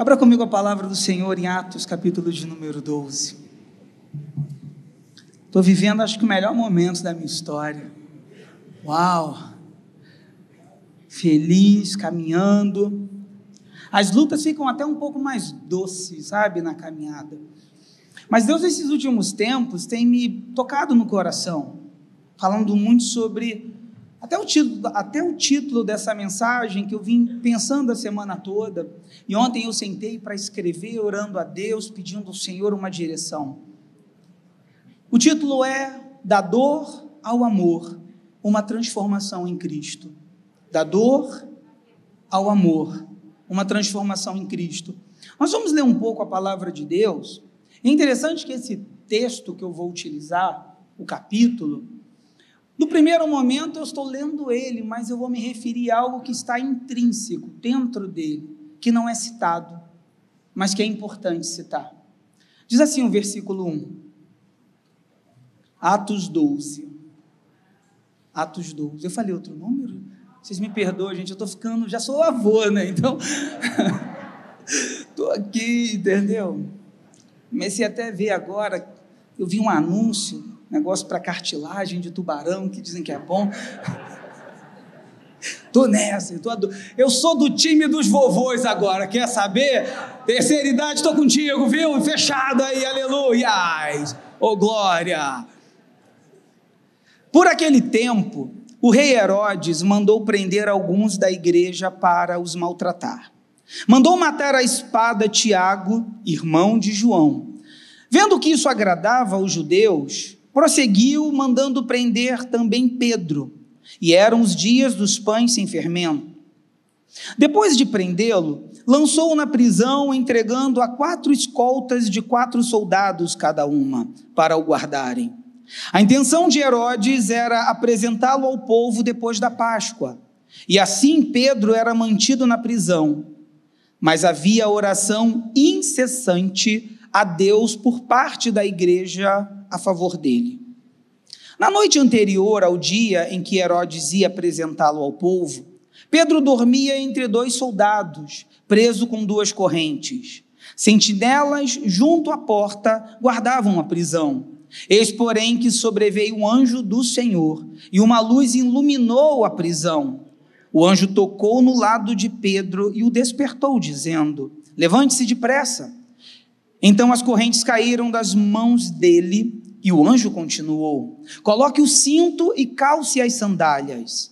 Abra comigo a palavra do Senhor em Atos, capítulo de número 12. Estou vivendo, acho que o melhor momento da minha história. Uau! Feliz, caminhando. As lutas ficam até um pouco mais doces, sabe, na caminhada. Mas Deus, nesses últimos tempos, tem me tocado no coração, falando muito sobre até o, título, até o título dessa mensagem que eu vim pensando a semana toda, e ontem eu sentei para escrever, orando a Deus, pedindo ao Senhor uma direção. O título é Da Dor ao Amor, uma transformação em Cristo. Da dor ao amor, uma transformação em Cristo. Nós vamos ler um pouco a palavra de Deus. É interessante que esse texto que eu vou utilizar, o capítulo, no primeiro momento eu estou lendo ele, mas eu vou me referir a algo que está intrínseco dentro dele, que não é citado, mas que é importante citar. Diz assim o versículo 1. Atos 12. Atos 12. Eu falei outro número? Vocês me perdoam, gente, eu estou ficando, já sou avô, né? Então, estou aqui, entendeu? Comecei até a ver agora, eu vi um anúncio negócio para cartilagem de tubarão, que dizem que é bom. Tô nessa, tô eu sou do time dos vovôs agora, quer saber? Terceira idade, tô contigo, viu? Fechado aí, aleluia! Ô oh, glória! Por aquele tempo, o rei Herodes mandou prender alguns da igreja para os maltratar. Mandou matar a espada Tiago, irmão de João. Vendo que isso agradava aos judeus, prosseguiu mandando prender também Pedro, e eram os dias dos pães sem fermento. Depois de prendê-lo, lançou-o na prisão, entregando a quatro escoltas de quatro soldados cada uma, para o guardarem. A intenção de Herodes era apresentá-lo ao povo depois da Páscoa, e assim Pedro era mantido na prisão. Mas havia oração incessante a Deus por parte da igreja a favor dele. Na noite anterior ao dia em que Herodes ia apresentá-lo ao povo, Pedro dormia entre dois soldados, preso com duas correntes. Sentinelas junto à porta guardavam a prisão. Eis, porém, que sobreveio um anjo do Senhor, e uma luz iluminou a prisão. O anjo tocou no lado de Pedro e o despertou, dizendo: Levante-se depressa. Então as correntes caíram das mãos dele e o anjo continuou: Coloque o cinto e calce as sandálias.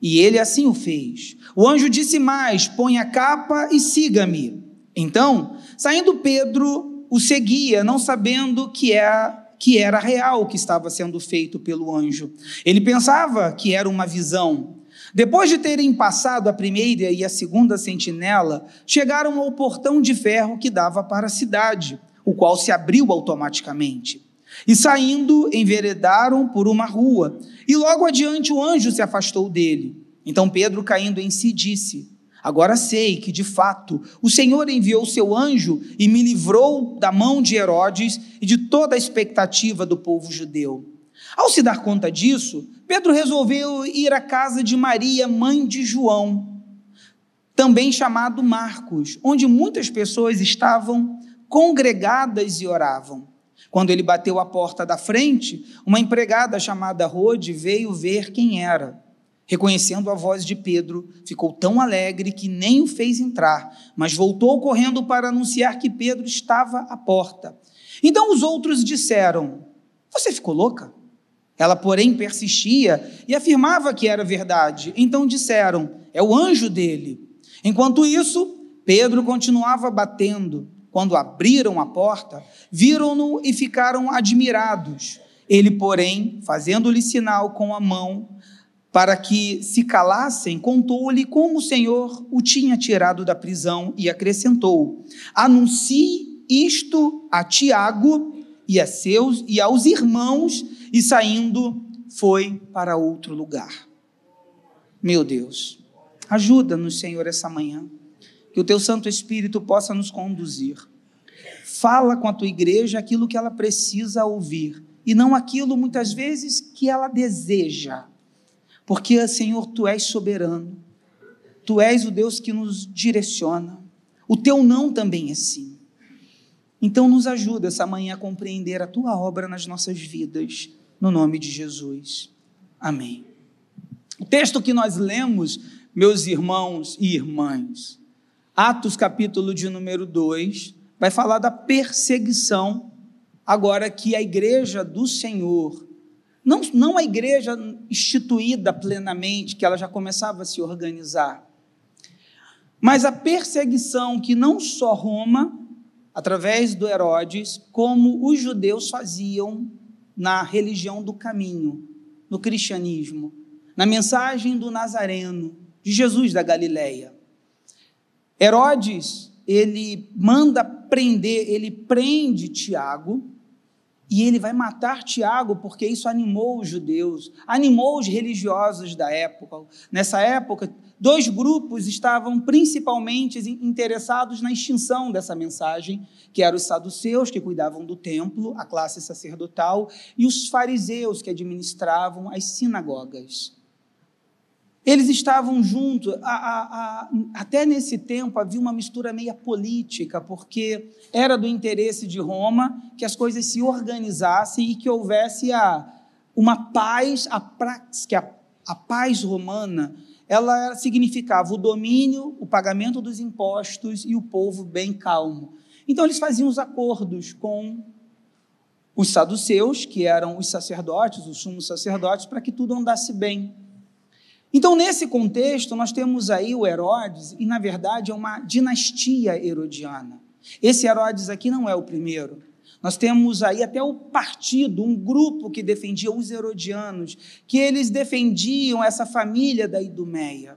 E ele assim o fez. O anjo disse mais: Põe a capa e siga-me. Então, saindo Pedro, o seguia, não sabendo que era, que era real o que estava sendo feito pelo anjo. Ele pensava que era uma visão. Depois de terem passado a primeira e a segunda sentinela, chegaram ao portão de ferro que dava para a cidade, o qual se abriu automaticamente. E saindo, enveredaram por uma rua, e logo adiante o anjo se afastou dele. Então Pedro, caindo em si, disse: Agora sei que, de fato, o Senhor enviou seu anjo e me livrou da mão de Herodes e de toda a expectativa do povo judeu. Ao se dar conta disso, Pedro resolveu ir à casa de Maria, mãe de João, também chamado Marcos, onde muitas pessoas estavam congregadas e oravam. Quando ele bateu a porta da frente, uma empregada chamada Rode veio ver quem era. Reconhecendo a voz de Pedro, ficou tão alegre que nem o fez entrar, mas voltou correndo para anunciar que Pedro estava à porta. Então os outros disseram: Você ficou louca? Ela, porém, persistia e afirmava que era verdade. Então disseram: É o anjo dele. Enquanto isso, Pedro continuava batendo. Quando abriram a porta, viram-no e ficaram admirados. Ele, porém, fazendo-lhe sinal com a mão para que se calassem, contou-lhe como o Senhor o tinha tirado da prisão e acrescentou: Anuncie isto a Tiago e a seus e aos irmãos, e saindo foi para outro lugar. Meu Deus, ajuda-nos, Senhor, essa manhã que o teu Santo Espírito possa nos conduzir. Fala com a tua igreja aquilo que ela precisa ouvir e não aquilo muitas vezes que ela deseja. Porque, Senhor, tu és soberano. Tu és o Deus que nos direciona. O teu não também é sim. Então, nos ajuda essa manhã a compreender a tua obra nas nossas vidas, no nome de Jesus. Amém. O texto que nós lemos, meus irmãos e irmãs, Atos, capítulo de número 2, vai falar da perseguição, agora que a igreja do Senhor, não, não a igreja instituída plenamente, que ela já começava a se organizar, mas a perseguição que não só Roma, através do Herodes, como os judeus faziam na religião do caminho, no cristianismo, na mensagem do Nazareno, de Jesus da Galileia. Herodes, ele manda prender, ele prende Tiago, e ele vai matar Tiago porque isso animou os judeus, animou os religiosos da época. Nessa época, dois grupos estavam principalmente interessados na extinção dessa mensagem, que eram os saduceus, que cuidavam do templo, a classe sacerdotal, e os fariseus, que administravam as sinagogas. Eles estavam juntos, a, a, a, até nesse tempo havia uma mistura meia política, porque era do interesse de Roma que as coisas se organizassem e que houvesse uma paz, a que a, a paz romana, ela significava o domínio, o pagamento dos impostos e o povo bem calmo. Então eles faziam os acordos com os saduceus, que eram os sacerdotes, os sumos sacerdotes, para que tudo andasse bem. Então, nesse contexto, nós temos aí o Herodes, e na verdade é uma dinastia herodiana. Esse Herodes aqui não é o primeiro. Nós temos aí até o partido, um grupo que defendia os herodianos, que eles defendiam essa família da Idumeia.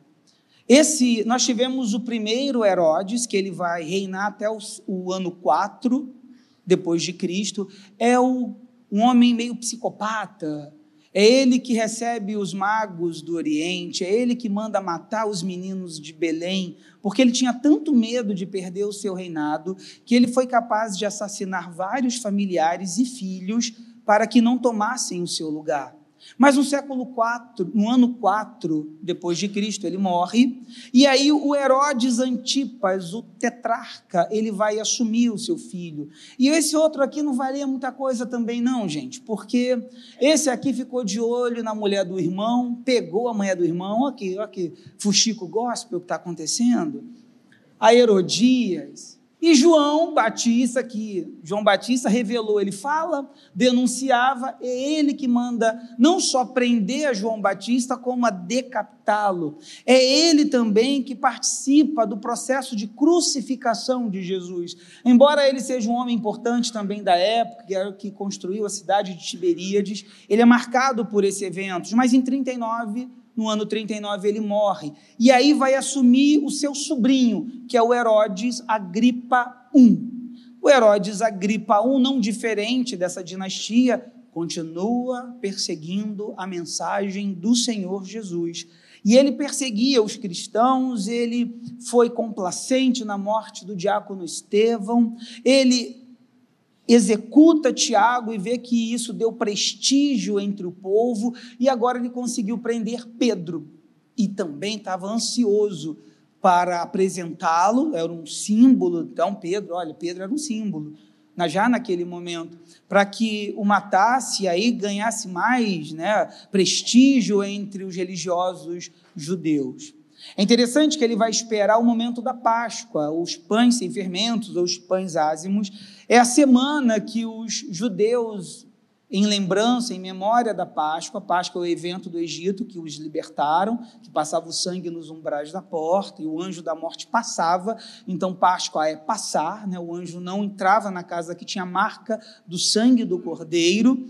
Esse, nós tivemos o primeiro Herodes, que ele vai reinar até o, o ano 4 depois de Cristo, é o, um homem meio psicopata, é ele que recebe os magos do Oriente, é ele que manda matar os meninos de Belém, porque ele tinha tanto medo de perder o seu reinado que ele foi capaz de assassinar vários familiares e filhos para que não tomassem o seu lugar. Mas no século 4, no ano 4 depois de Cristo, ele morre, e aí o Herodes Antipas, o tetrarca, ele vai assumir o seu filho. E esse outro aqui não valia muita coisa também não, gente, porque esse aqui ficou de olho na mulher do irmão, pegou a mulher do irmão, aqui, aqui, fuxico gospel que está acontecendo. A Herodias, e João Batista, que João Batista revelou, ele fala, denunciava, é ele que manda não só prender a João Batista, como a decapitá-lo. É ele também que participa do processo de crucificação de Jesus. Embora ele seja um homem importante também da época, que construiu a cidade de Tiberíades, ele é marcado por esse evento. Mas em 39 no ano 39 ele morre. E aí vai assumir o seu sobrinho, que é o Herodes Agripa I. O Herodes Agripa I, não diferente dessa dinastia, continua perseguindo a mensagem do Senhor Jesus. E ele perseguia os cristãos, ele foi complacente na morte do diácono Estevão, ele executa Tiago e vê que isso deu prestígio entre o povo, e agora ele conseguiu prender Pedro. E também estava ansioso para apresentá-lo, era um símbolo. Então, Pedro, olha, Pedro era um símbolo, já naquele momento, para que o matasse e aí ganhasse mais né, prestígio entre os religiosos judeus. É interessante que ele vai esperar o momento da Páscoa, os pães sem fermentos, ou os pães ázimos. É a semana que os judeus, em lembrança, em memória da Páscoa, Páscoa é o evento do Egito que os libertaram, que passava o sangue nos umbrais da porta, e o anjo da morte passava. Então, Páscoa é passar, né? o anjo não entrava na casa que tinha a marca do sangue do cordeiro.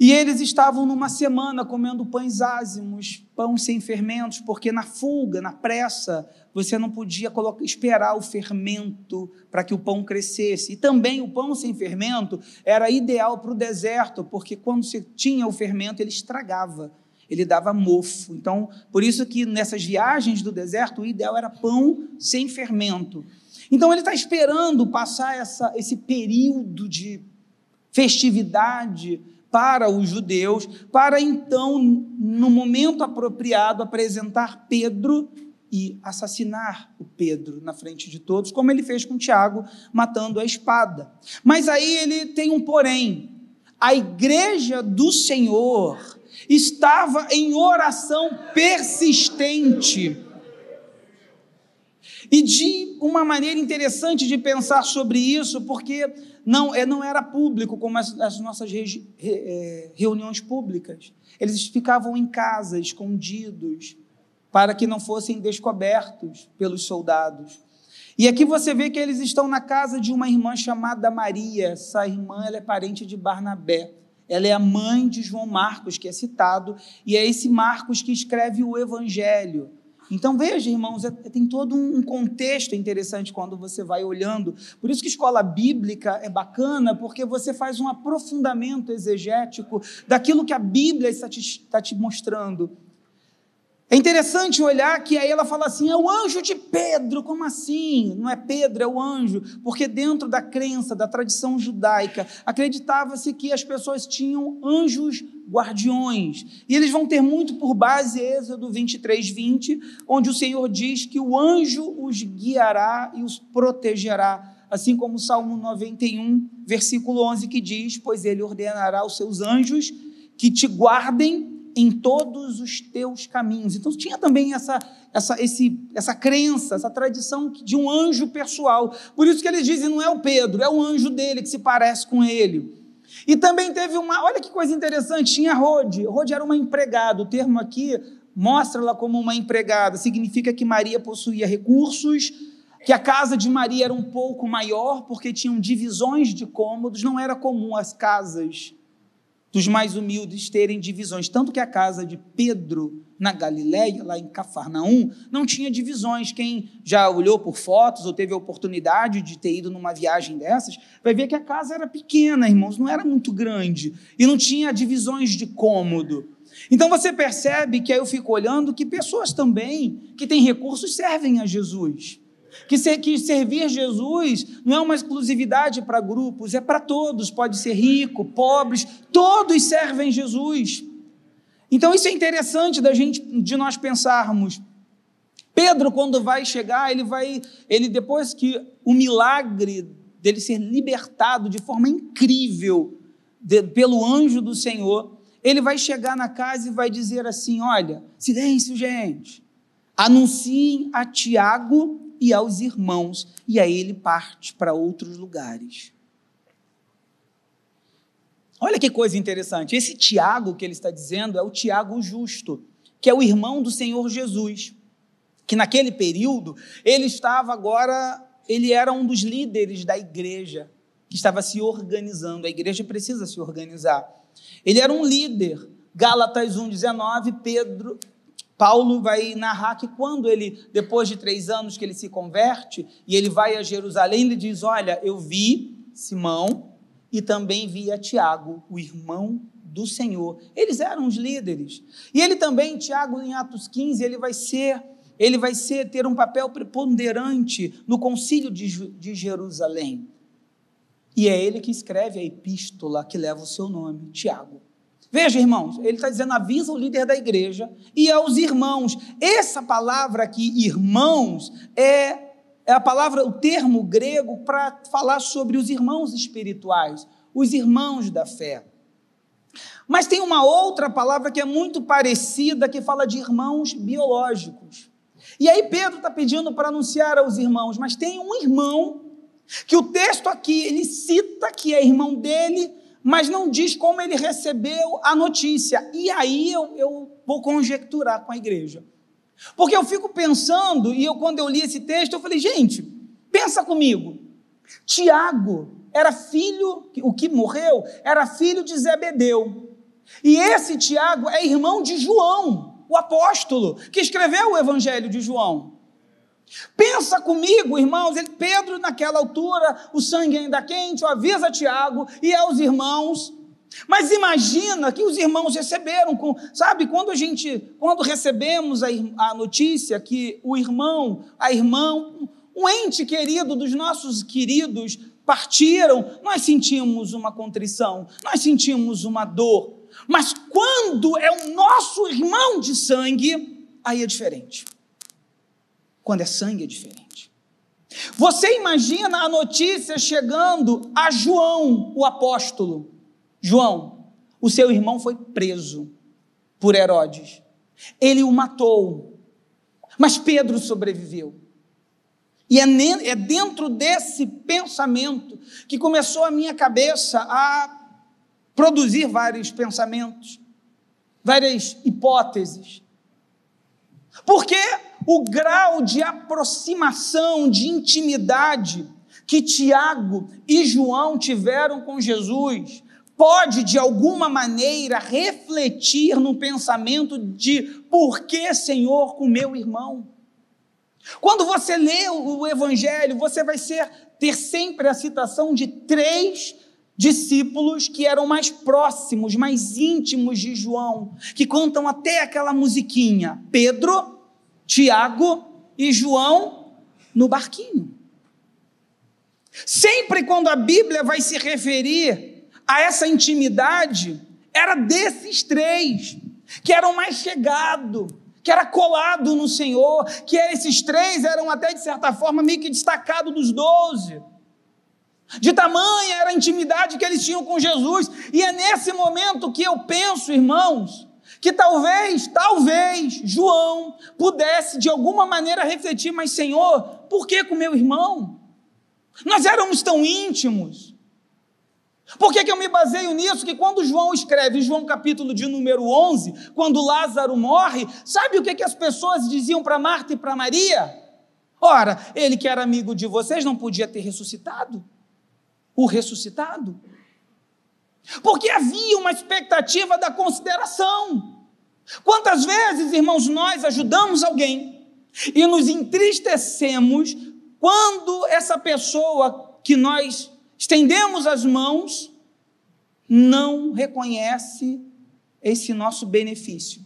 E eles estavam numa semana comendo pães ázimos, pão sem fermentos, porque na fuga, na pressa, você não podia colocar, esperar o fermento para que o pão crescesse. E também o pão sem fermento era ideal para o deserto, porque quando você tinha o fermento, ele estragava, ele dava mofo. Então, por isso que nessas viagens do deserto, o ideal era pão sem fermento. Então, ele está esperando passar essa, esse período de festividade para os judeus, para então, no momento apropriado, apresentar Pedro e assassinar o Pedro na frente de todos, como ele fez com Tiago, matando a espada. Mas aí ele tem um porém. A igreja do Senhor estava em oração persistente. E de uma maneira interessante de pensar sobre isso, porque não, é, não era público como as, as nossas re, é, reuniões públicas. Eles ficavam em casa, escondidos, para que não fossem descobertos pelos soldados. E aqui você vê que eles estão na casa de uma irmã chamada Maria. Essa irmã ela é parente de Barnabé. Ela é a mãe de João Marcos, que é citado, e é esse Marcos que escreve o Evangelho. Então veja, irmãos, é, tem todo um contexto interessante quando você vai olhando. Por isso que escola bíblica é bacana, porque você faz um aprofundamento exegético daquilo que a Bíblia está te, está te mostrando. É interessante olhar que aí ela fala assim: é o anjo de Pedro, como assim? Não é Pedro, é o anjo, porque dentro da crença, da tradição judaica, acreditava-se que as pessoas tinham anjos guardiões. E eles vão ter muito por base Êxodo 23, 20, onde o Senhor diz que o anjo os guiará e os protegerá. Assim como o Salmo 91, versículo 11, que diz: Pois ele ordenará aos seus anjos que te guardem em todos os teus caminhos. Então tinha também essa, essa, esse, essa crença, essa tradição de um anjo pessoal. Por isso que eles dizem, não é o Pedro, é o anjo dele que se parece com ele. E também teve uma, olha que coisa interessante, tinha Rode. Rode era uma empregada, o termo aqui mostra-la como uma empregada, significa que Maria possuía recursos, que a casa de Maria era um pouco maior, porque tinham divisões de cômodos, não era comum as casas dos mais humildes terem divisões. Tanto que a casa de Pedro, na Galiléia, lá em Cafarnaum, não tinha divisões. Quem já olhou por fotos ou teve a oportunidade de ter ido numa viagem dessas, vai ver que a casa era pequena, irmãos, não era muito grande. E não tinha divisões de cômodo. Então você percebe que aí eu fico olhando que pessoas também que têm recursos servem a Jesus. Que, ser, que servir Jesus não é uma exclusividade para grupos, é para todos. Pode ser rico, pobres, todos servem Jesus. Então isso é interessante da gente, de nós pensarmos. Pedro, quando vai chegar, ele vai, ele depois que o milagre dele ser libertado de forma incrível de, pelo anjo do Senhor, ele vai chegar na casa e vai dizer assim: Olha, silêncio, gente. Anunciem a Tiago e aos irmãos, e aí ele parte para outros lugares. Olha que coisa interessante. Esse Tiago que ele está dizendo é o Tiago justo, que é o irmão do Senhor Jesus, que naquele período ele estava agora, ele era um dos líderes da igreja que estava se organizando. A igreja precisa se organizar. Ele era um líder. Gálatas 1:19, Pedro Paulo vai narrar que quando ele, depois de três anos que ele se converte, e ele vai a Jerusalém, ele diz: Olha, eu vi Simão e também vi a Tiago, o irmão do Senhor. Eles eram os líderes. E ele também, Tiago, em Atos 15, ele vai ser, ele vai ser ter um papel preponderante no concílio de, de Jerusalém. E é ele que escreve a epístola que leva o seu nome, Tiago. Veja, irmãos, ele está dizendo: avisa o líder da igreja e aos irmãos. Essa palavra aqui, irmãos, é, é a palavra, o termo grego para falar sobre os irmãos espirituais, os irmãos da fé. Mas tem uma outra palavra que é muito parecida, que fala de irmãos biológicos. E aí Pedro está pedindo para anunciar aos irmãos, mas tem um irmão que o texto aqui ele cita que é irmão dele, mas não diz como ele recebeu a notícia. E aí eu, eu vou conjecturar com a igreja. Porque eu fico pensando, e eu quando eu li esse texto, eu falei, gente, pensa comigo. Tiago era filho, o que morreu, era filho de Zebedeu. E esse Tiago é irmão de João, o apóstolo, que escreveu o evangelho de João. Pensa comigo, irmãos, ele, Pedro, naquela altura, o sangue ainda quente, avisa Tiago e aos irmãos. Mas imagina que os irmãos receberam, com, sabe, quando a gente, quando recebemos a, a notícia que o irmão, a irmã, um ente querido dos nossos queridos partiram, nós sentimos uma contrição, nós sentimos uma dor. Mas quando é o nosso irmão de sangue, aí é diferente. Quando é sangue é diferente. Você imagina a notícia chegando a João, o apóstolo. João, o seu irmão foi preso por Herodes. Ele o matou, mas Pedro sobreviveu. E é, é dentro desse pensamento que começou a minha cabeça a produzir vários pensamentos, várias hipóteses. Porque o grau de aproximação, de intimidade que Tiago e João tiveram com Jesus pode, de alguma maneira, refletir no pensamento de por que, Senhor, com meu irmão? Quando você lê o Evangelho, você vai ser, ter sempre a citação de três discípulos que eram mais próximos, mais íntimos de João, que contam até aquela musiquinha: Pedro, Tiago e João no barquinho. Sempre quando a Bíblia vai se referir a essa intimidade era desses três, que eram mais chegados, que era colado no Senhor, que esses três eram até de certa forma meio que destacados dos doze. De tamanha era a intimidade que eles tinham com Jesus, e é nesse momento que eu penso, irmãos, que talvez, talvez João pudesse de alguma maneira refletir, mas Senhor, por que com meu irmão? Nós éramos tão íntimos. Por que, que eu me baseio nisso? Que quando João escreve, João capítulo de número 11, quando Lázaro morre, sabe o que, que as pessoas diziam para Marta e para Maria? Ora, ele que era amigo de vocês não podia ter ressuscitado? O ressuscitado? Porque havia uma expectativa da consideração. Quantas vezes, irmãos, nós ajudamos alguém e nos entristecemos quando essa pessoa que nós estendemos as mãos, não reconhece esse nosso benefício.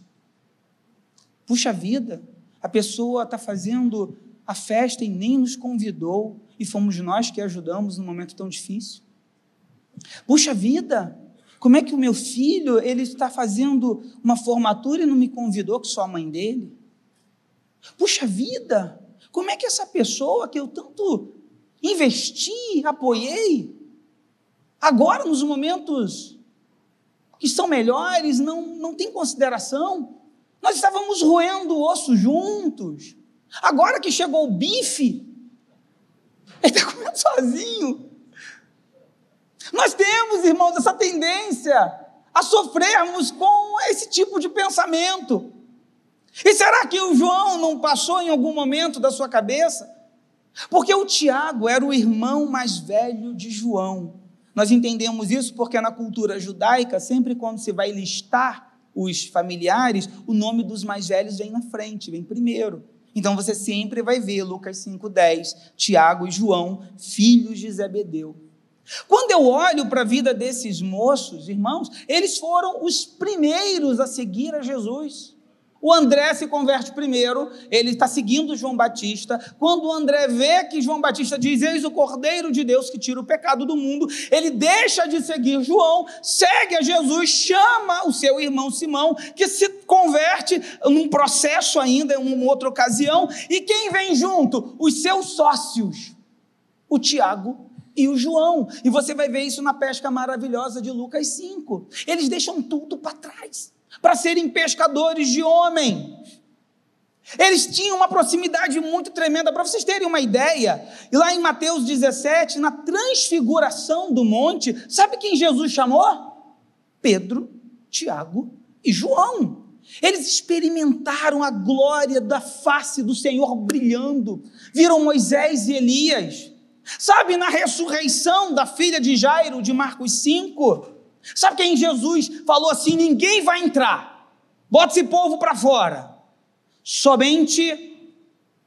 Puxa vida, a pessoa está fazendo a festa e nem nos convidou, e fomos nós que ajudamos num momento tão difícil. Puxa vida, como é que o meu filho ele está fazendo uma formatura e não me convidou que sou a mãe dele? Puxa vida, como é que essa pessoa que eu tanto investi, apoiei. Agora, nos momentos que são melhores, não, não tem consideração. Nós estávamos roendo o osso juntos. Agora que chegou o bife, ele está comendo sozinho. Nós temos, irmãos, essa tendência a sofrermos com esse tipo de pensamento. E será que o João não passou em algum momento da sua cabeça? Porque o Tiago era o irmão mais velho de João. Nós entendemos isso porque na cultura judaica, sempre quando se vai listar os familiares, o nome dos mais velhos vem na frente, vem primeiro. Então você sempre vai ver Lucas 5:10, Tiago e João, filhos de Zebedeu. Quando eu olho para a vida desses moços, irmãos, eles foram os primeiros a seguir a Jesus. O André se converte primeiro, ele está seguindo João Batista. Quando o André vê que João Batista diz: Eis o Cordeiro de Deus que tira o pecado do mundo, ele deixa de seguir João, segue a Jesus, chama o seu irmão Simão, que se converte num processo ainda, em uma outra ocasião. E quem vem junto? Os seus sócios, o Tiago e o João. E você vai ver isso na pesca maravilhosa de Lucas 5. Eles deixam tudo para trás para serem pescadores de homens. Eles tinham uma proximidade muito tremenda, para vocês terem uma ideia. Lá em Mateus 17, na transfiguração do monte, sabe quem Jesus chamou? Pedro, Tiago e João. Eles experimentaram a glória da face do Senhor brilhando, viram Moisés e Elias. Sabe, na ressurreição da filha de Jairo, de Marcos 5, Sabe quem Jesus falou assim: ninguém vai entrar, bota esse povo para fora. Somente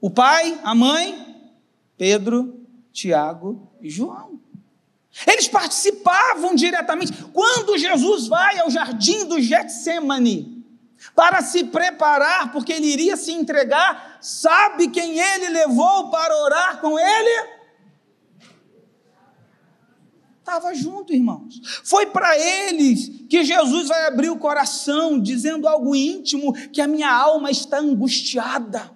o pai, a mãe, Pedro, Tiago e João. Eles participavam diretamente. Quando Jesus vai ao jardim do Getsemane para se preparar, porque ele iria se entregar, sabe quem ele levou para orar com ele? Estava junto, irmãos. Foi para eles que Jesus vai abrir o coração, dizendo algo íntimo: que a minha alma está angustiada.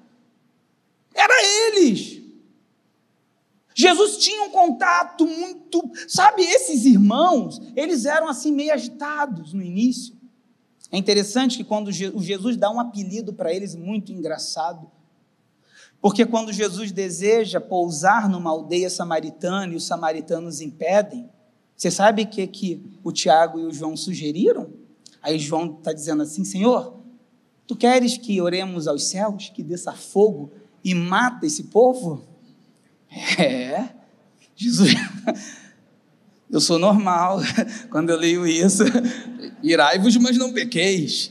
Era eles. Jesus tinha um contato muito. Sabe, esses irmãos, eles eram assim meio agitados no início. É interessante que quando Jesus dá um apelido para eles muito engraçado. Porque quando Jesus deseja pousar numa aldeia samaritana e os samaritanos impedem, você sabe o que, que o Tiago e o João sugeriram? Aí João está dizendo assim: Senhor, tu queres que oremos aos céus, que desça fogo e mata esse povo? É, Jesus. Eu sou normal quando eu leio isso. Irai-vos, mas não pequeis.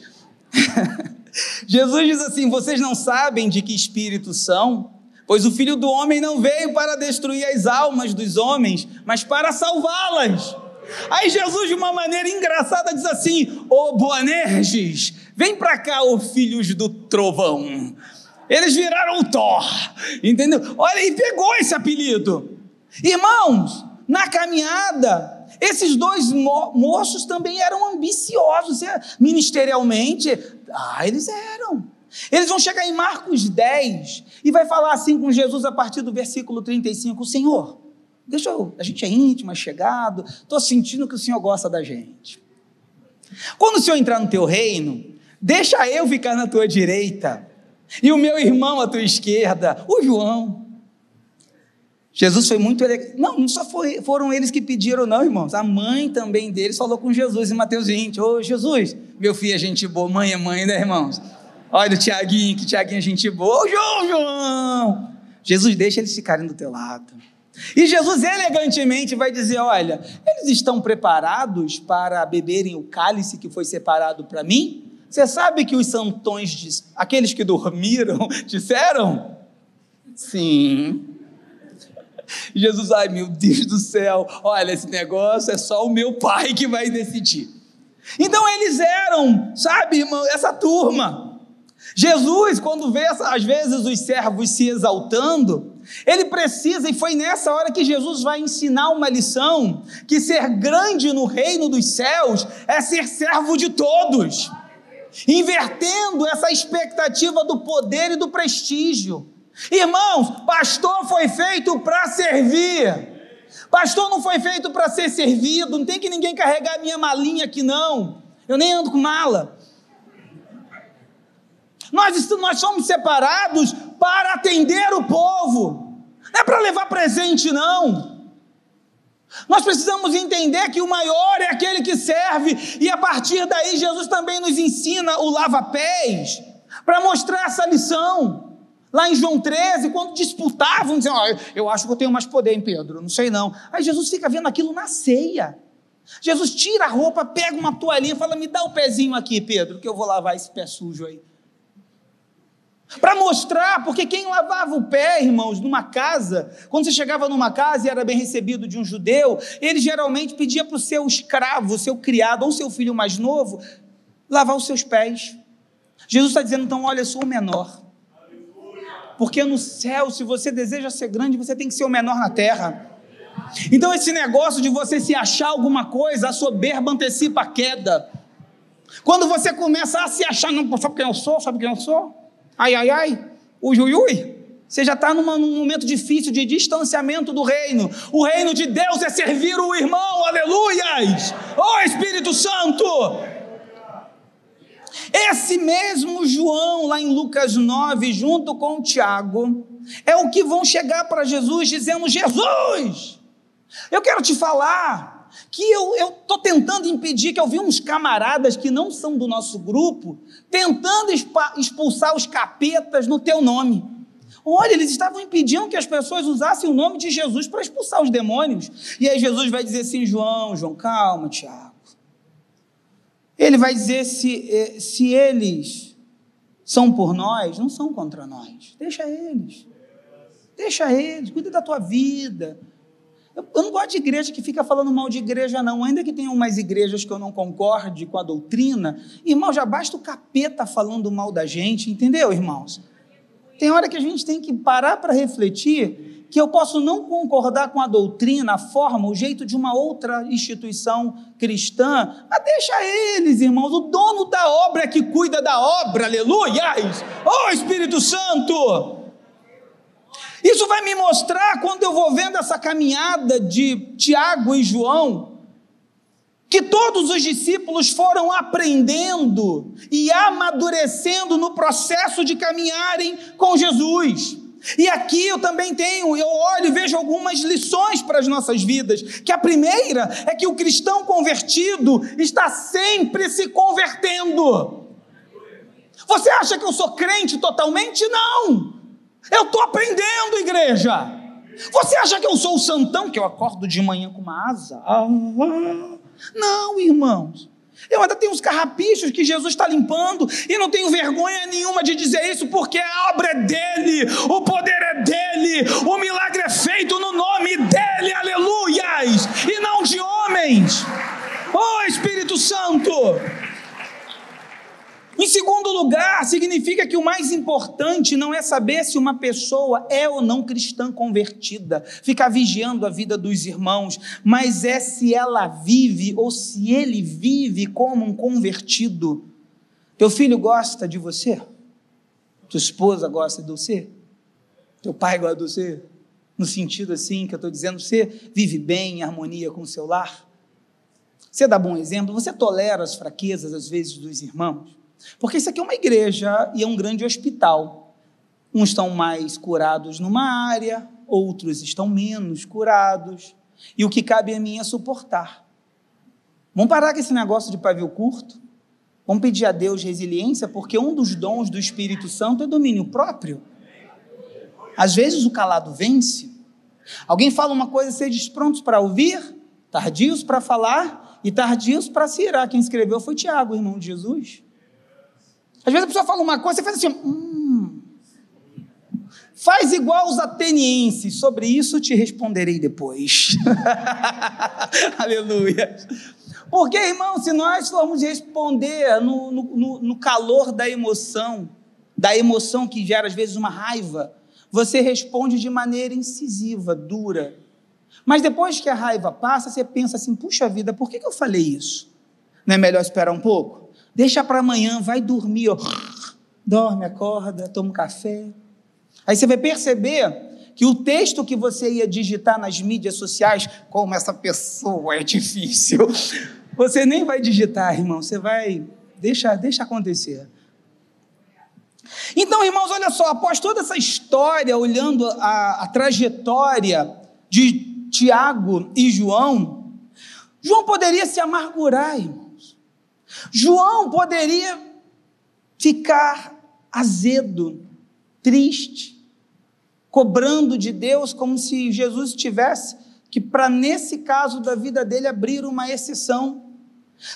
Jesus diz assim: Vocês não sabem de que espírito são? Pois o filho do homem não veio para destruir as almas dos homens, mas para salvá-las. Aí Jesus, de uma maneira engraçada, diz assim: Ô Boanerges, vem para cá, ô filhos do trovão. Eles viraram o Thor, entendeu? Olha, e pegou esse apelido. Irmãos, na caminhada, esses dois mo moços também eram ambiciosos, é, ministerialmente. Ah, eles eram. Eles vão chegar em Marcos 10 e vai falar assim com Jesus a partir do versículo 35: Senhor, deixa eu, a gente é íntimo, é chegado, estou sentindo que o Senhor gosta da gente. Quando o Senhor entrar no teu reino, deixa eu ficar na tua direita e o meu irmão à tua esquerda, o João. Jesus foi muito elegante. Não, não só foi, foram eles que pediram, não, irmãos. A mãe também deles falou com Jesus em Mateus 20. Ô, Jesus, meu filho é gente boa, mãe é mãe, né, irmãos? Olha o Tiaguinho, que Tiaguinho é gente boa. Ô, João, João! Jesus deixa eles ficarem do teu lado. E Jesus elegantemente vai dizer: Olha, eles estão preparados para beberem o cálice que foi separado para mim? Você sabe que os santões, aqueles que dormiram, disseram? Sim. Jesus, ai meu Deus do céu, olha, esse negócio é só o meu pai que vai decidir. Então eles eram, sabe, irmão, essa turma. Jesus, quando vê às vezes os servos se exaltando, ele precisa, e foi nessa hora que Jesus vai ensinar uma lição: que ser grande no reino dos céus é ser servo de todos invertendo essa expectativa do poder e do prestígio. Irmãos, pastor foi feito para servir. Pastor não foi feito para ser servido. Não tem que ninguém carregar minha malinha aqui, não. Eu nem ando com mala. Nós, nós somos separados para atender o povo. Não é para levar presente, não. Nós precisamos entender que o maior é aquele que serve, e a partir daí Jesus também nos ensina o lava-pés, para mostrar essa lição. Lá em João 13, quando disputavam, diziam: oh, Eu acho que eu tenho mais poder em Pedro, não sei não. Aí Jesus fica vendo aquilo na ceia. Jesus tira a roupa, pega uma toalhinha e fala: Me dá o pezinho aqui, Pedro, que eu vou lavar esse pé sujo aí. Para mostrar, porque quem lavava o pé, irmãos, numa casa, quando você chegava numa casa e era bem recebido de um judeu, ele geralmente pedia para o seu escravo, seu criado ou seu filho mais novo, lavar os seus pés. Jesus está dizendo, então, olha, eu sou o menor. Porque no céu, se você deseja ser grande, você tem que ser o menor na terra. Então, esse negócio de você se achar alguma coisa, a soberba antecipa a queda. Quando você começa a se achar, não, sabe quem eu sou? Sabe quem eu sou? Ai, ai, ai, o ui, Você já está num momento difícil de distanciamento do reino. O reino de Deus é servir o irmão, aleluias! Oh Espírito Santo! Esse mesmo João, lá em Lucas 9, junto com Tiago, é o que vão chegar para Jesus dizendo: Jesus, eu quero te falar que eu estou tentando impedir, que eu vi uns camaradas que não são do nosso grupo, tentando expulsar os capetas no teu nome. Olha, eles estavam impedindo que as pessoas usassem o nome de Jesus para expulsar os demônios. E aí Jesus vai dizer assim: João, João, calma, Tiago. Ele vai dizer: se, eh, se eles são por nós, não são contra nós. Deixa eles. Deixa eles, cuida da tua vida. Eu não gosto de igreja que fica falando mal de igreja, não. Ainda que tenham umas igrejas que eu não concorde com a doutrina, irmão, já basta o capeta falando mal da gente, entendeu, irmãos? Tem hora que a gente tem que parar para refletir que eu posso não concordar com a doutrina, a forma, o jeito de uma outra instituição cristã, mas deixa eles, irmãos, o dono da obra é que cuida da obra, aleluia! Oh Espírito Santo! Isso vai me mostrar, quando eu vou vendo essa caminhada de Tiago e João, que todos os discípulos foram aprendendo e amadurecendo no processo de caminharem com Jesus. E aqui eu também tenho, eu olho e vejo algumas lições para as nossas vidas. Que a primeira é que o cristão convertido está sempre se convertendo. Você acha que eu sou crente totalmente? Não. Eu estou aprendendo, igreja. Você acha que eu sou o santão que eu acordo de manhã com uma asa? Ah, não, irmãos. Eu ainda tenho uns carrapichos que Jesus está limpando e não tenho vergonha nenhuma de dizer isso, porque a obra é dele, o poder é dele, o milagre é feito no nome dele, aleluias, e não de homens. Oh Espírito Santo! Em segundo lugar, significa que o mais importante não é saber se uma pessoa é ou não cristã convertida, ficar vigiando a vida dos irmãos, mas é se ela vive ou se ele vive como um convertido. Teu filho gosta de você? Tua esposa gosta de você? Teu pai gosta de você? No sentido assim que eu estou dizendo, você vive bem em harmonia com o seu lar? Você dá bom exemplo? Você tolera as fraquezas, às vezes, dos irmãos? Porque isso aqui é uma igreja e é um grande hospital. Uns estão mais curados numa área, outros estão menos curados. E o que cabe a mim é suportar. Vamos parar com esse negócio de pavio curto? Vamos pedir a Deus resiliência, porque um dos dons do Espírito Santo é domínio próprio. Às vezes o calado vence. Alguém fala uma coisa, sejam prontos para ouvir, tardios para falar e tardios para se irar. Quem escreveu foi Tiago, irmão de Jesus. Às vezes a pessoa fala uma coisa, você faz assim, hum. Faz igual os atenienses, sobre isso te responderei depois. Aleluia. Porque, irmão, se nós formos responder no, no, no calor da emoção, da emoção que gera às vezes uma raiva, você responde de maneira incisiva, dura. Mas depois que a raiva passa, você pensa assim: puxa vida, por que, que eu falei isso? Não é melhor esperar um pouco? Deixa para amanhã, vai dormir, ó. dorme, acorda, toma um café. Aí você vai perceber que o texto que você ia digitar nas mídias sociais, como essa pessoa é difícil, você nem vai digitar, irmão, você vai deixa, deixa acontecer. Então, irmãos, olha só, após toda essa história, olhando a, a trajetória de Tiago e João, João poderia se amargurar, irmão. João poderia ficar azedo, triste, cobrando de Deus como se Jesus tivesse que para nesse caso da vida dele abrir uma exceção.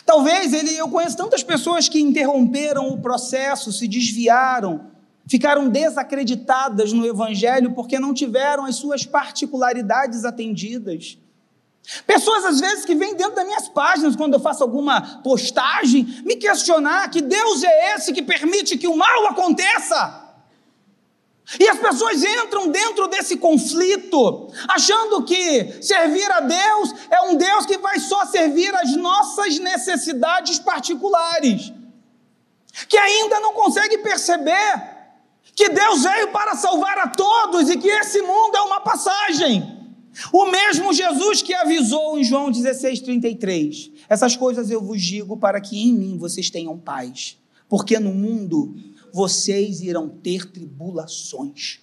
Talvez ele, eu conheço tantas pessoas que interromperam o processo, se desviaram, ficaram desacreditadas no evangelho porque não tiveram as suas particularidades atendidas. Pessoas, às vezes, que vêm dentro das minhas páginas, quando eu faço alguma postagem, me questionar que Deus é esse que permite que o mal aconteça. E as pessoas entram dentro desse conflito, achando que servir a Deus é um Deus que vai só servir as nossas necessidades particulares, que ainda não consegue perceber que Deus veio para salvar a todos e que esse mundo é uma passagem. O mesmo Jesus que avisou em João 16,33: Essas coisas eu vos digo para que em mim vocês tenham paz, porque no mundo vocês irão ter tribulações.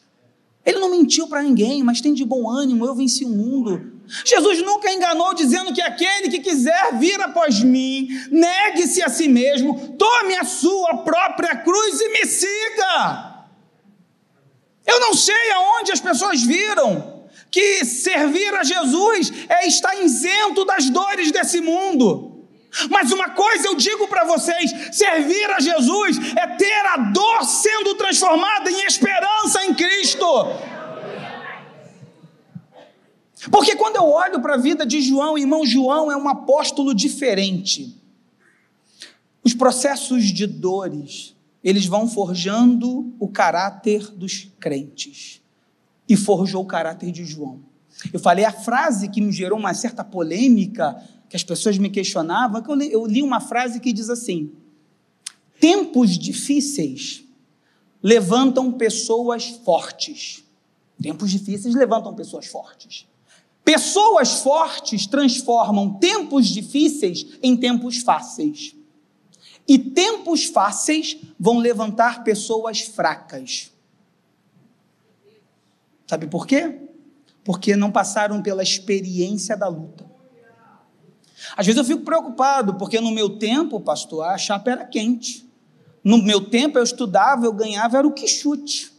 Ele não mentiu para ninguém, mas tem de bom ânimo, eu venci o mundo. Jesus nunca enganou dizendo que aquele que quiser vir após mim, negue-se a si mesmo, tome a sua própria cruz e me siga. Eu não sei aonde as pessoas viram que servir a Jesus é estar isento das dores desse mundo. Mas uma coisa eu digo para vocês: servir a Jesus é ter a dor sendo transformada em esperança em Cristo. Porque quando eu olho para a vida de João, irmão João é um apóstolo diferente. Os processos de dores, eles vão forjando o caráter dos crentes e forjou o caráter de João. Eu falei a frase que me gerou uma certa polêmica, que as pessoas me questionavam, que eu li, eu li uma frase que diz assim: tempos difíceis levantam pessoas fortes. Tempos difíceis levantam pessoas fortes. Pessoas fortes transformam tempos difíceis em tempos fáceis. E tempos fáceis vão levantar pessoas fracas. Sabe por quê? Porque não passaram pela experiência da luta. Às vezes eu fico preocupado, porque no meu tempo, pastor, a chapa era quente. No meu tempo eu estudava, eu ganhava, era o quichute.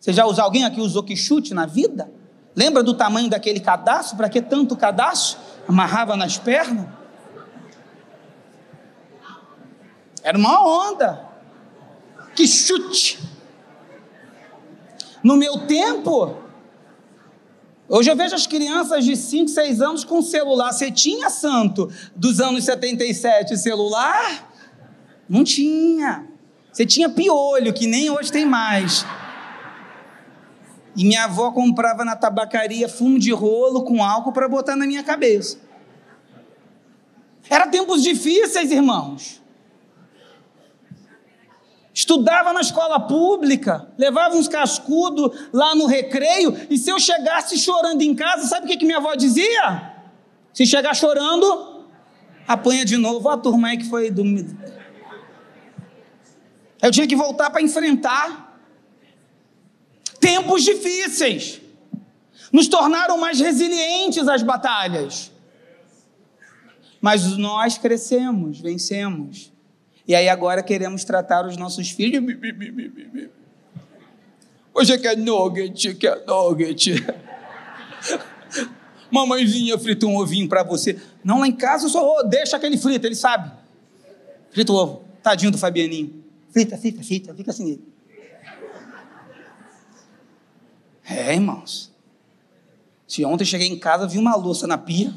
Você já usou alguém aqui usou quichute na vida? Lembra do tamanho daquele cadastro? Para que tanto cadastro? Amarrava nas pernas? Era uma onda. Quichute. No meu tempo, Hoje eu vejo as crianças de 5, 6 anos com celular. Você tinha, santo, dos anos 77 celular? Não tinha. Você tinha piolho, que nem hoje tem mais. E minha avó comprava na tabacaria fumo de rolo com álcool para botar na minha cabeça. Era tempos difíceis, irmãos. Estudava na escola pública, levava uns cascudos lá no recreio, e se eu chegasse chorando em casa, sabe o que, que minha avó dizia? Se chegar chorando, apanha de novo. a turma aí que foi do. Eu tinha que voltar para enfrentar tempos difíceis. Nos tornaram mais resilientes às batalhas. Mas nós crescemos, vencemos. E aí agora queremos tratar os nossos filhos. Hoje quer nugget, quer nugget. Mamãezinha frita um ovinho para você. Não, lá em casa só deixa aquele frito, ele sabe. Frita o ovo. Tadinho do Fabianinho. Frita, frita, frita, fica assim. É, irmãos. Se ontem cheguei em casa, vi uma louça na pia.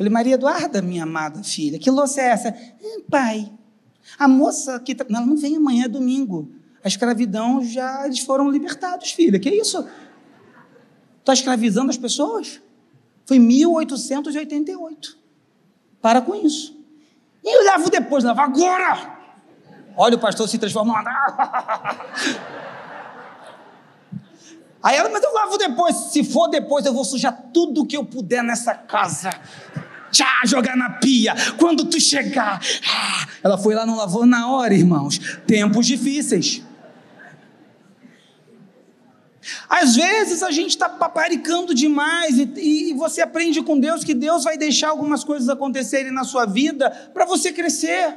Falei, Maria Eduarda, minha amada filha, que louça é essa? Eh, pai, a moça que. Tra... Não, ela não vem amanhã, é domingo. A escravidão já eles foram libertados, filha. Que isso? Está escravizando as pessoas? Foi 1888. Para com isso. E eu levo depois, levo agora. Olha o pastor se transformando. Aí ela, mas eu lavo depois. Se for depois, eu vou sujar tudo que eu puder nessa casa tchá, jogar na pia. Quando tu chegar, ah, ela foi lá, não lavou na hora, irmãos. Tempos difíceis. Às vezes a gente está paparicando demais e, e, você aprende com Deus que Deus vai deixar algumas coisas acontecerem na sua vida para você crescer,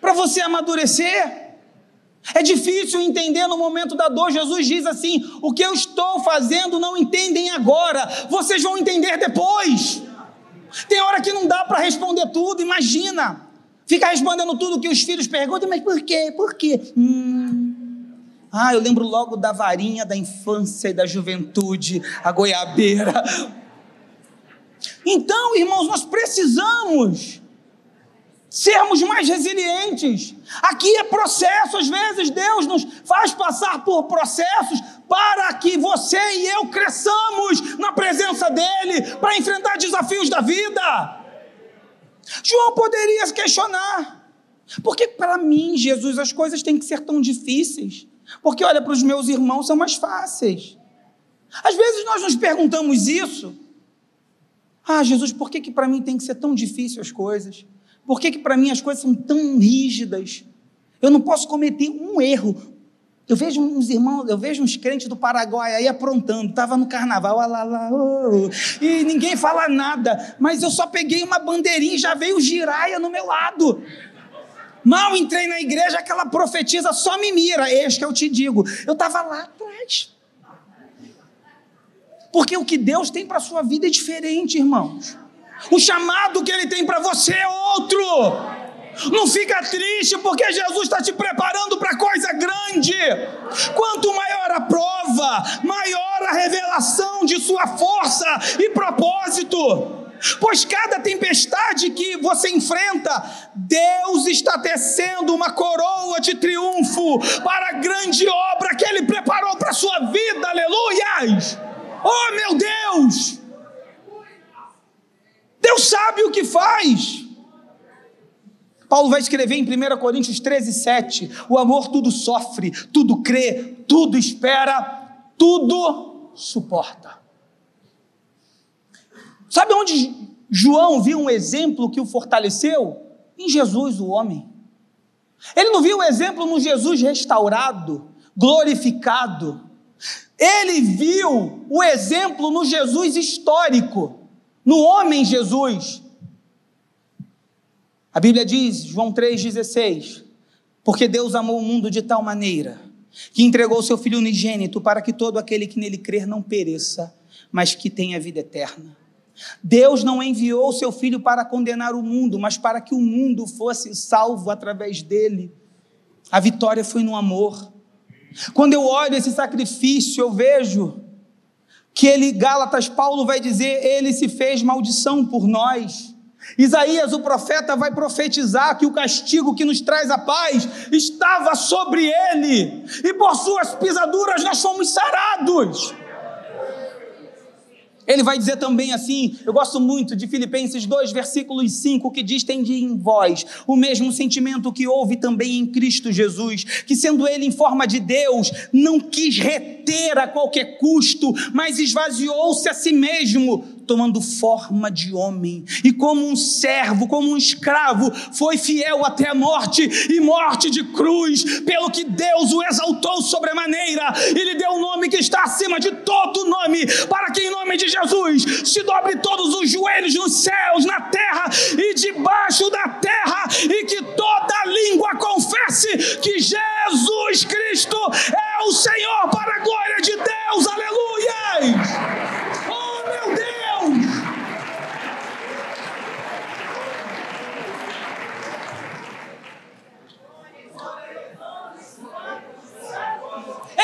para você amadurecer. É difícil entender no momento da dor. Jesus diz assim: O que eu estou fazendo não entendem agora, vocês vão entender depois. Tem hora que não dá para responder tudo, imagina. Fica respondendo tudo que os filhos perguntam, mas por quê? Por quê? Hum. Ah, eu lembro logo da varinha da infância e da juventude, a goiabeira. Então, irmãos, nós precisamos sermos mais resilientes. Aqui é processo, às vezes Deus nos faz passar por processos para que você e eu cresçamos na presença dEle para enfrentar desafios da vida. João poderia se questionar, porque para mim, Jesus, as coisas têm que ser tão difíceis? Porque olha, para os meus irmãos são mais fáceis. Às vezes nós nos perguntamos isso. Ah, Jesus, por que, que para mim tem que ser tão difícil as coisas? Por que, que para mim as coisas são tão rígidas? Eu não posso cometer um erro. Eu vejo uns irmãos, eu vejo uns crentes do Paraguai aí aprontando, estava no carnaval, lá, lá, e ninguém fala nada, mas eu só peguei uma bandeirinha e já veio giraia no meu lado. Mal entrei na igreja, aquela profetisa só me mira, este que eu te digo. Eu estava lá atrás. Porque o que Deus tem para a sua vida é diferente, irmãos. O chamado que Ele tem para você é outro. Não fica triste porque Jesus está te preparando para coisa grande. Quanto maior a prova, maior a revelação de sua força e propósito. Pois cada tempestade que você enfrenta, Deus está tecendo uma coroa de triunfo para a grande obra que Ele preparou para a sua vida. Aleluias! Oh meu Deus! Deus sabe o que faz. Paulo vai escrever em 1 Coríntios 13, 7: o amor tudo sofre, tudo crê, tudo espera, tudo suporta. Sabe onde João viu um exemplo que o fortaleceu? Em Jesus, o homem. Ele não viu o exemplo no Jesus restaurado, glorificado. Ele viu o exemplo no Jesus histórico, no homem Jesus. A Bíblia diz, João 3,16: Porque Deus amou o mundo de tal maneira que entregou o seu Filho unigênito para que todo aquele que nele crer não pereça, mas que tenha vida eterna. Deus não enviou o seu Filho para condenar o mundo, mas para que o mundo fosse salvo através dele. A vitória foi no amor. Quando eu olho esse sacrifício, eu vejo que ele, Gálatas, Paulo vai dizer, ele se fez maldição por nós. Isaías, o profeta, vai profetizar que o castigo que nos traz a paz estava sobre ele, e por suas pisaduras nós fomos sarados. Ele vai dizer também assim, eu gosto muito de Filipenses 2, versículos 5, que diz: Tende em vós o mesmo sentimento que houve também em Cristo Jesus, que sendo ele em forma de Deus, não quis reter a qualquer custo, mas esvaziou-se a si mesmo, tomando forma de homem, e como um servo, como um escravo, foi fiel até a morte e morte de cruz, pelo que Deus o exaltou sobremaneira e lhe deu um nome que está acima de todo nome, para que em nome de Jesus se dobre todos os joelhos nos céus, na terra e debaixo da terra, e que toda língua confesse que Jesus Cristo é o Senhor para a glória de Deus. Aleluia!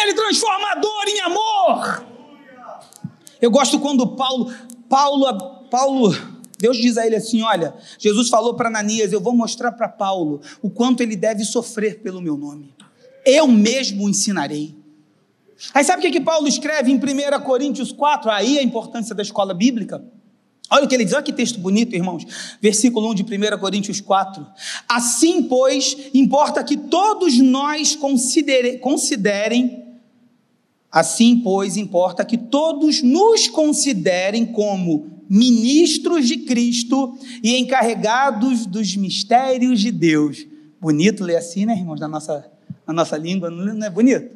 Ele transforma a dor em amor. Eu gosto quando Paulo, Paulo, Paulo, Deus diz a ele assim: Olha, Jesus falou para Ananias: Eu vou mostrar para Paulo o quanto ele deve sofrer pelo meu nome. Eu mesmo o ensinarei. Aí sabe o que, que Paulo escreve em 1 Coríntios 4? Aí a importância da escola bíblica. Olha o que ele diz, olha que texto bonito, irmãos. Versículo 1 de 1 Coríntios 4. Assim, pois, importa que todos nós considere, considerem Assim, pois, importa que todos nos considerem como ministros de Cristo e encarregados dos mistérios de Deus. Bonito ler assim, né, irmãos, na nossa, na nossa língua, não é bonito?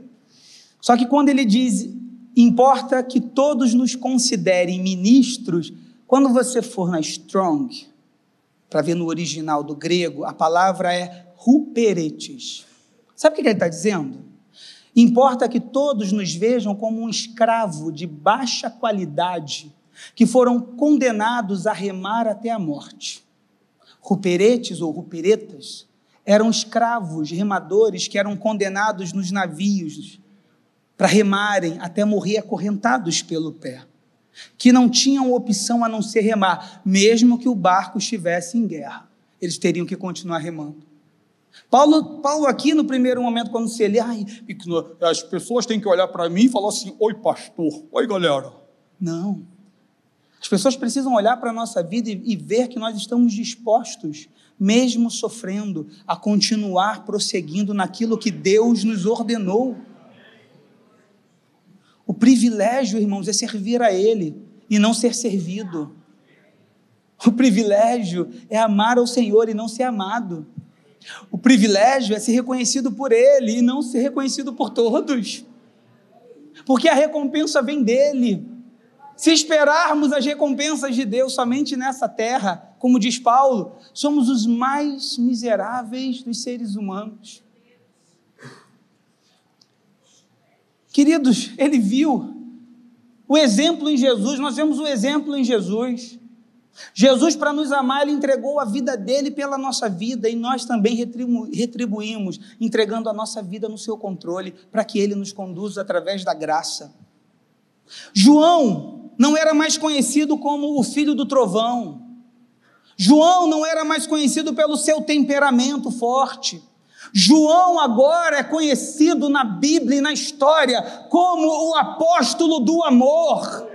Só que quando ele diz, importa que todos nos considerem ministros, quando você for na Strong, para ver no original do grego, a palavra é ruperetes. Sabe o que ele está dizendo? Importa que todos nos vejam como um escravo de baixa qualidade, que foram condenados a remar até a morte. Ruperetes ou ruperetas eram escravos, remadores que eram condenados nos navios para remarem até morrer acorrentados pelo pé, que não tinham opção a não ser remar, mesmo que o barco estivesse em guerra. Eles teriam que continuar remando. Paulo, Paulo aqui no primeiro momento, quando se lê, ai, as pessoas têm que olhar para mim e falar assim: Oi, pastor, oi, galera. Não. As pessoas precisam olhar para a nossa vida e, e ver que nós estamos dispostos, mesmo sofrendo, a continuar prosseguindo naquilo que Deus nos ordenou. O privilégio, irmãos, é servir a Ele e não ser servido. O privilégio é amar ao Senhor e não ser amado. O privilégio é ser reconhecido por Ele e não ser reconhecido por todos, porque a recompensa vem dele. Se esperarmos as recompensas de Deus somente nessa terra, como diz Paulo, somos os mais miseráveis dos seres humanos. Queridos, ele viu o exemplo em Jesus, nós vemos o exemplo em Jesus. Jesus, para nos amar, ele entregou a vida dele pela nossa vida e nós também retribu retribuímos, entregando a nossa vida no seu controle, para que ele nos conduza através da graça. João não era mais conhecido como o filho do trovão. João não era mais conhecido pelo seu temperamento forte. João agora é conhecido na Bíblia e na história como o apóstolo do amor.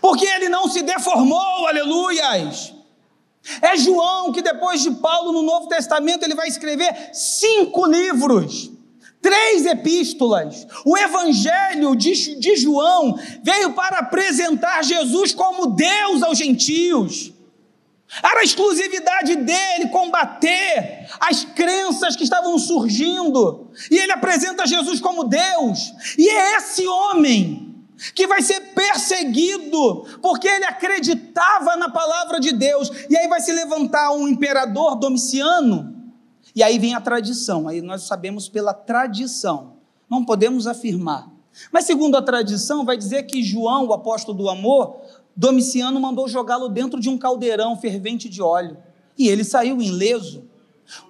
Porque ele não se deformou, aleluias. É João que depois de Paulo no Novo Testamento ele vai escrever cinco livros. Três epístolas. O Evangelho de, João veio para apresentar Jesus como Deus aos gentios. Era a exclusividade dele combater as crenças que estavam surgindo. E ele apresenta Jesus como Deus. E é esse homem que vai ser perseguido porque ele acreditava na palavra de Deus. E aí vai se levantar um imperador Domiciano. E aí vem a tradição. Aí nós sabemos pela tradição. Não podemos afirmar. Mas segundo a tradição, vai dizer que João, o apóstolo do amor, Domiciano mandou jogá-lo dentro de um caldeirão fervente de óleo. E ele saiu ileso.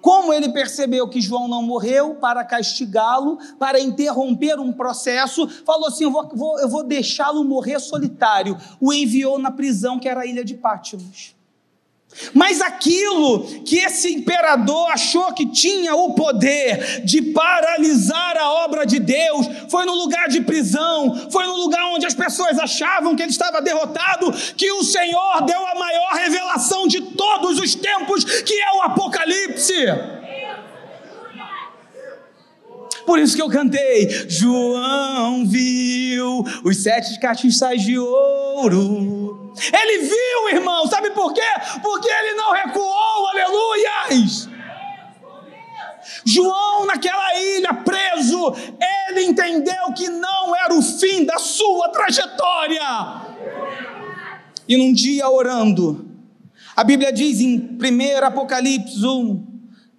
Como ele percebeu que João não morreu, para castigá-lo, para interromper um processo, falou assim: Eu vou, vou, vou deixá-lo morrer solitário. O enviou na prisão que era a ilha de Pátimos. Mas aquilo que esse imperador achou que tinha o poder de paralisar a obra de Deus, foi no lugar de prisão, foi no lugar onde as pessoas achavam que ele estava derrotado, que o Senhor deu a maior revelação de todos os tempos, que é o Apocalipse. Por isso que eu cantei. João viu os sete castiçais de ouro. Ele viu, irmão, sabe por quê? Porque ele não recuou, aleluias. João, naquela ilha, preso, ele entendeu que não era o fim da sua trajetória. E num dia orando, a Bíblia diz em 1 Apocalipse 1,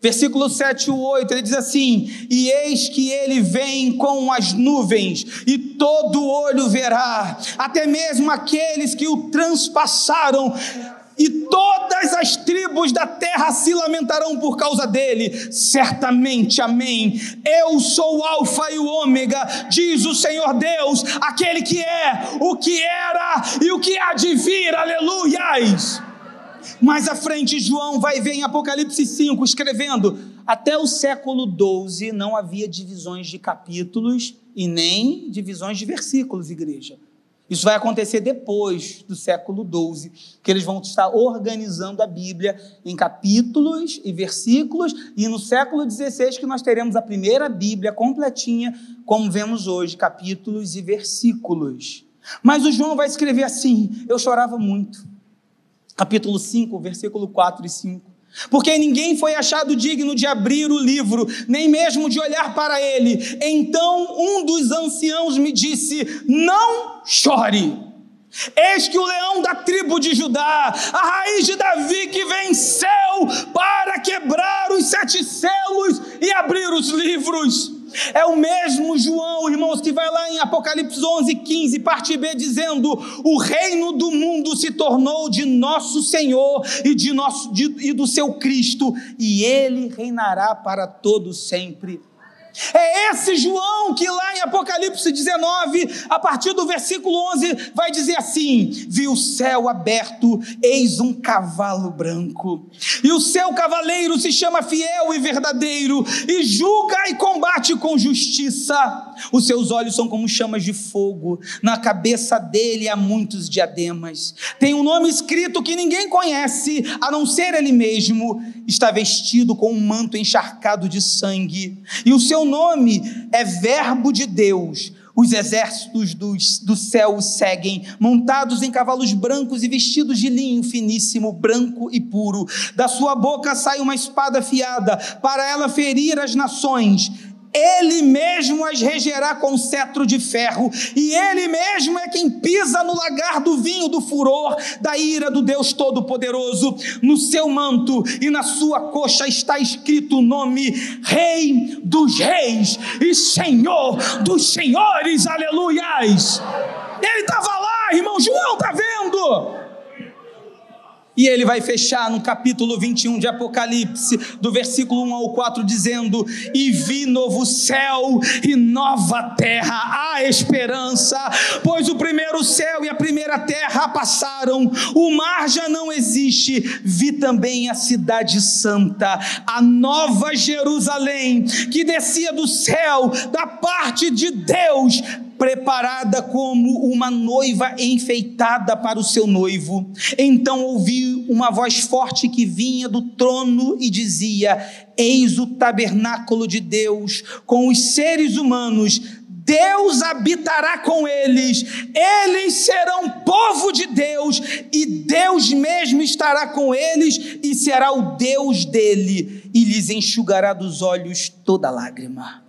Versículo 7 e 8, ele diz assim: E eis que ele vem com as nuvens, e todo olho verá, até mesmo aqueles que o transpassaram, e todas as tribos da terra se lamentarão por causa dele. Certamente, amém. Eu sou o Alfa e o Ômega, diz o Senhor Deus, aquele que é, o que era e o que há de vir, aleluias. Mais à frente, João vai ver em Apocalipse 5, escrevendo: até o século 12 não havia divisões de capítulos e nem divisões de versículos, igreja. Isso vai acontecer depois do século 12, que eles vão estar organizando a Bíblia em capítulos e versículos, e no século 16 que nós teremos a primeira Bíblia completinha, como vemos hoje, capítulos e versículos. Mas o João vai escrever assim: Eu chorava muito capítulo 5, versículo 4 e 5. Porque ninguém foi achado digno de abrir o livro, nem mesmo de olhar para ele. Então um dos anciãos me disse: Não chore. Eis que o leão da tribo de Judá, a raiz de Davi que venceu para quebrar os sete selos e abrir os livros. É o mesmo João, irmãos, que vai lá em Apocalipse 11, 15, parte B, dizendo: O reino do mundo se tornou de nosso Senhor e, de nosso, de, e do seu Cristo, e ele reinará para todo sempre. É esse João que lá em Apocalipse 19, a partir do versículo 11, vai dizer assim: Vi o céu aberto, eis um cavalo branco, e o seu cavaleiro se chama Fiel e Verdadeiro, e julga e combate com justiça. Os seus olhos são como chamas de fogo, na cabeça dele há muitos diademas. Tem um nome escrito que ninguém conhece, a não ser ele mesmo. Está vestido com um manto encharcado de sangue, e o seu nome é Verbo de Deus. Os exércitos do céu o seguem, montados em cavalos brancos e vestidos de linho finíssimo, branco e puro. Da sua boca sai uma espada afiada, para ela ferir as nações ele mesmo as regerá com cetro de ferro, e ele mesmo é quem pisa no lagar do vinho do furor, da ira do Deus Todo-Poderoso. No seu manto e na sua coxa está escrito o nome Rei dos Reis e Senhor dos Senhores, aleluias. Ele estava lá, irmão João, está vendo? E ele vai fechar no capítulo 21 de Apocalipse, do versículo 1 ao 4, dizendo: E vi novo céu e nova terra, há esperança, pois o primeiro céu e a primeira terra passaram, o mar já não existe. Vi também a cidade santa, a nova Jerusalém, que descia do céu, da parte de Deus preparada como uma noiva enfeitada para o seu noivo. Então ouvi uma voz forte que vinha do trono e dizia: Eis o tabernáculo de Deus com os seres humanos. Deus habitará com eles, eles serão povo de Deus, e Deus mesmo estará com eles e será o Deus dele, e lhes enxugará dos olhos toda lágrima.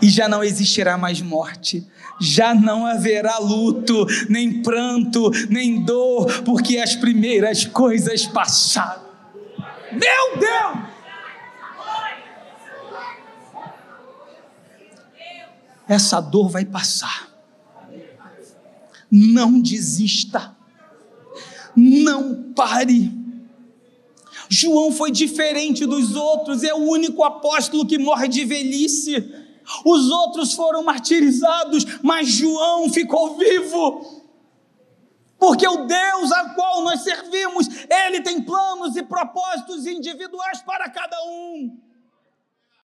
E já não existirá mais morte, já não haverá luto, nem pranto, nem dor, porque as primeiras coisas passaram. Meu Deus! Essa dor vai passar. Não desista. Não pare. João foi diferente dos outros, é o único apóstolo que morre de velhice. Os outros foram martirizados, mas João ficou vivo. Porque o Deus a qual nós servimos, ele tem planos e propósitos individuais para cada um.